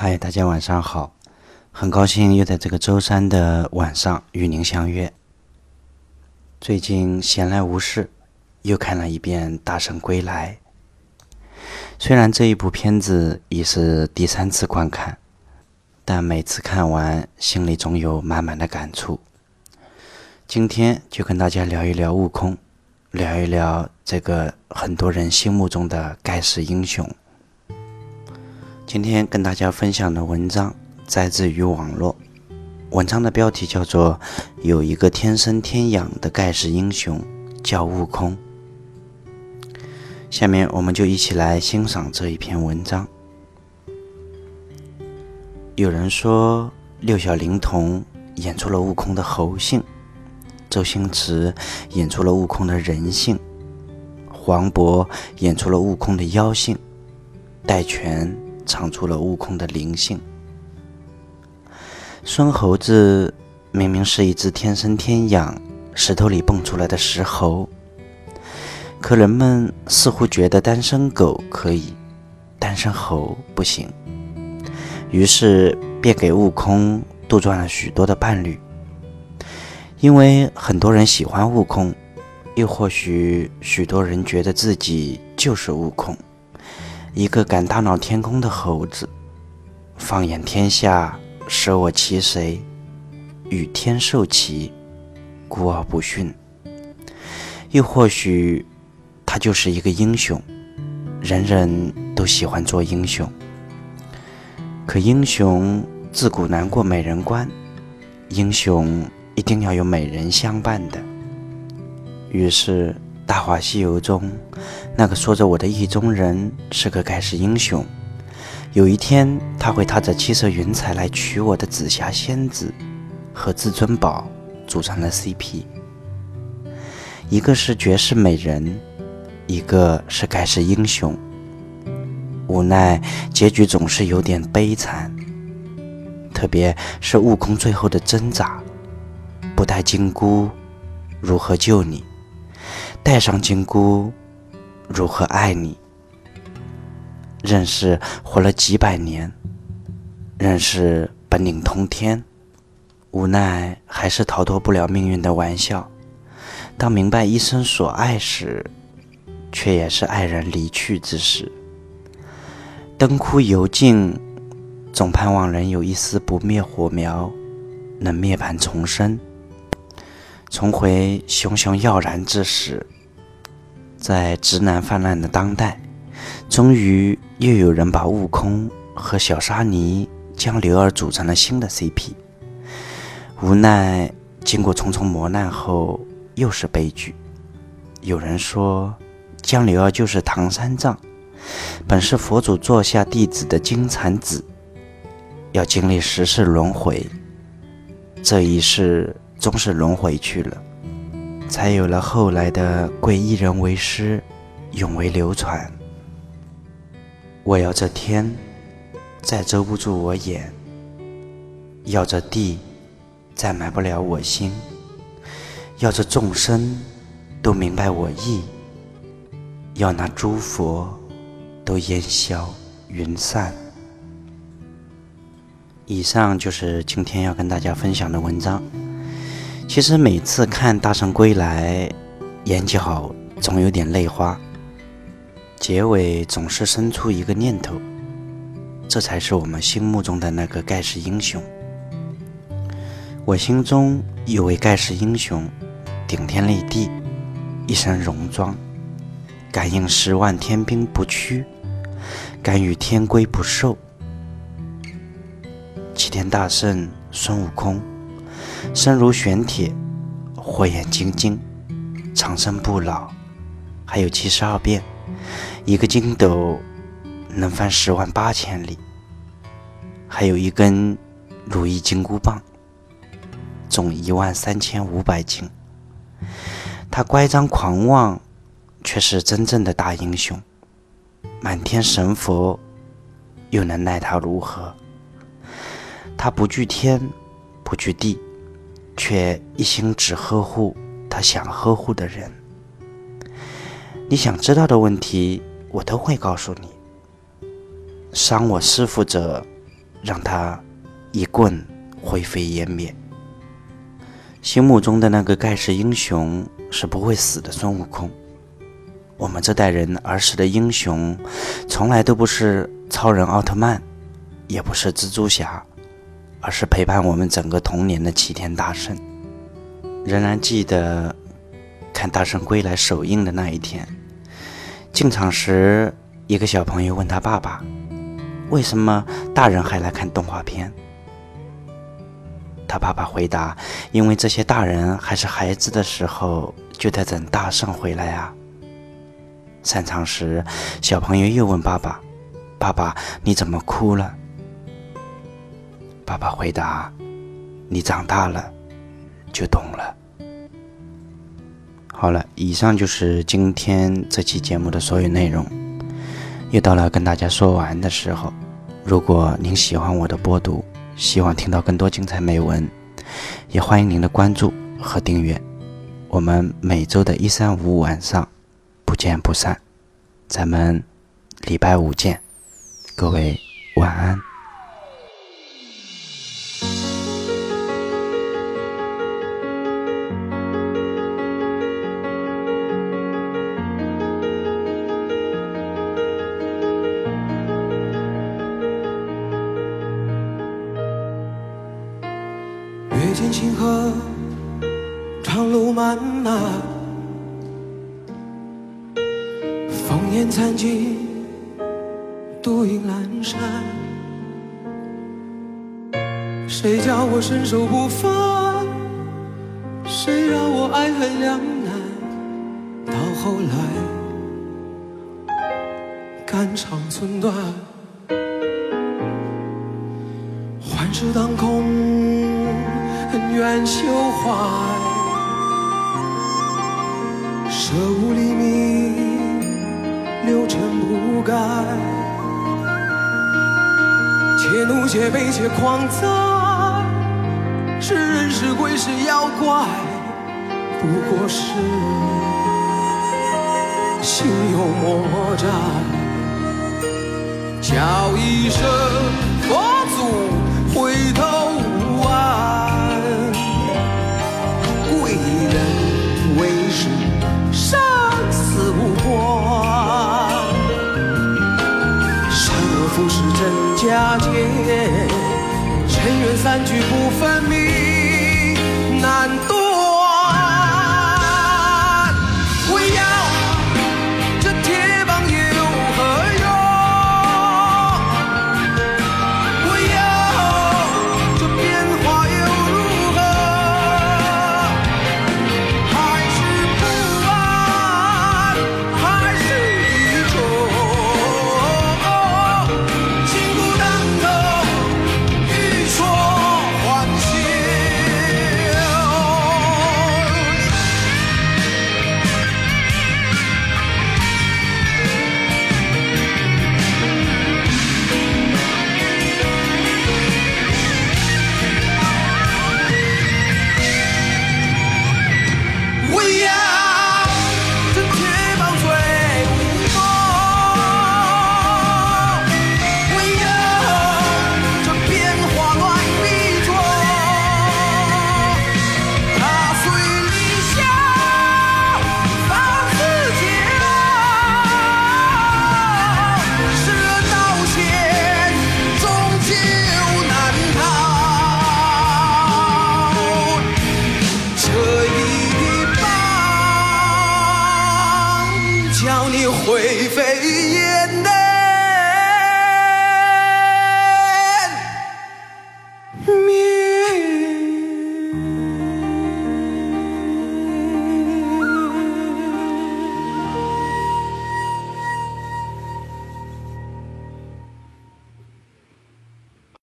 嗨，大家晚上好，很高兴又在这个周三的晚上与您相约。最近闲来无事，又看了一遍《大圣归来》。虽然这一部片子已是第三次观看，但每次看完心里总有满满的感触。今天就跟大家聊一聊悟空，聊一聊这个很多人心目中的盖世英雄。今天跟大家分享的文章摘自于网络，文章的标题叫做《有一个天生天养的盖世英雄叫悟空》。下面我们就一起来欣赏这一篇文章。有人说六小龄童演出了悟空的猴性，周星驰演出了悟空的人性，黄渤演出了悟空的妖性，戴荃。唱出了悟空的灵性。孙猴子明明是一只天生天养、石头里蹦出来的石猴，可人们似乎觉得单身狗可以，单身猴不行，于是便给悟空杜撰了许多的伴侣。因为很多人喜欢悟空，又或许许多人觉得自己就是悟空。一个敢大闹天宫的猴子，放眼天下，舍我其谁？与天兽齐，孤傲不驯。又或许，他就是一个英雄，人人都喜欢做英雄。可英雄自古难过美人关，英雄一定要有美人相伴的。于是。《大话西游》中，那个说着我的意中人是个盖世英雄，有一天他会踏着七色云彩来娶我的紫霞仙子，和至尊宝组成了 CP。一个是绝世美人，一个是盖世英雄，无奈结局总是有点悲惨，特别是悟空最后的挣扎，不带金箍，如何救你？戴上金箍，如何爱你？认识活了几百年，认识本领通天，无奈还是逃脱不了命运的玩笑。当明白一生所爱时，却也是爱人离去之时。灯枯油尽，总盼望人有一丝不灭火苗，能涅槃重生。重回熊熊耀然之时，在直男泛滥的当代，终于又有人把悟空和小沙弥江流儿组成了新的 CP。无奈经过重重磨难后，又是悲剧。有人说，江流儿就是唐三藏，本是佛祖座下弟子的金蝉子，要经历十世轮回，这一世。终是轮回去了，才有了后来的“贵一人为师，永为流传”。我要这天再遮不住我眼，要这地再埋不了我心，要这众生都明白我意，要那诸佛都烟消云散。以上就是今天要跟大家分享的文章。其实每次看《大圣归来》，眼角总有点泪花，结尾总是生出一个念头：这才是我们心目中的那个盖世英雄。我心中有位盖世英雄，顶天立地，一身戎装，敢应十万天兵不屈，敢与天规不受。齐天大圣孙悟空。身如玄铁，火眼金睛，长生不老，还有七十二变，一个筋斗能翻十万八千里，还有一根如意金箍棒，重一万三千五百斤。他乖张狂妄，却是真正的大英雄。满天神佛，又能奈他如何？他不惧天，不惧地。却一心只呵护他想呵护的人。你想知道的问题，我都会告诉你。伤我师父者，让他一棍灰飞烟灭。心目中的那个盖世英雄是不会死的孙悟空。我们这代人儿时的英雄，从来都不是超人奥特曼，也不是蜘蛛侠，而是陪伴我们整个童年的齐天大圣。仍然记得看《大圣归来》首映的那一天，进场时，一个小朋友问他爸爸：“为什么大人还来看动画片？”他爸爸回答：“因为这些大人还是孩子的时候，就在等大圣回来啊。”散场时，小朋友又问爸爸：“爸爸，你怎么哭了？”爸爸回答：“你长大了，就懂了。”好了，以上就是今天这期节目的所有内容。又到了跟大家说完的时候。如果您喜欢我的播读，希望听到更多精彩美文，也欢迎您的关注和订阅。我们每周的一三五晚上。不见不散，咱们礼拜五见，各位晚安。见星河，长路漫漫。烽烟残尽，独影阑珊。谁叫我身手不凡？谁让我爱恨两难？到后来，肝肠寸断，幻世当空，恩怨休怀，舍吾黎明。六尘不改，且怒且悲且狂哉，是人是鬼是妖怪，不过是心有魔债。叫一声佳节，尘缘散聚不分明，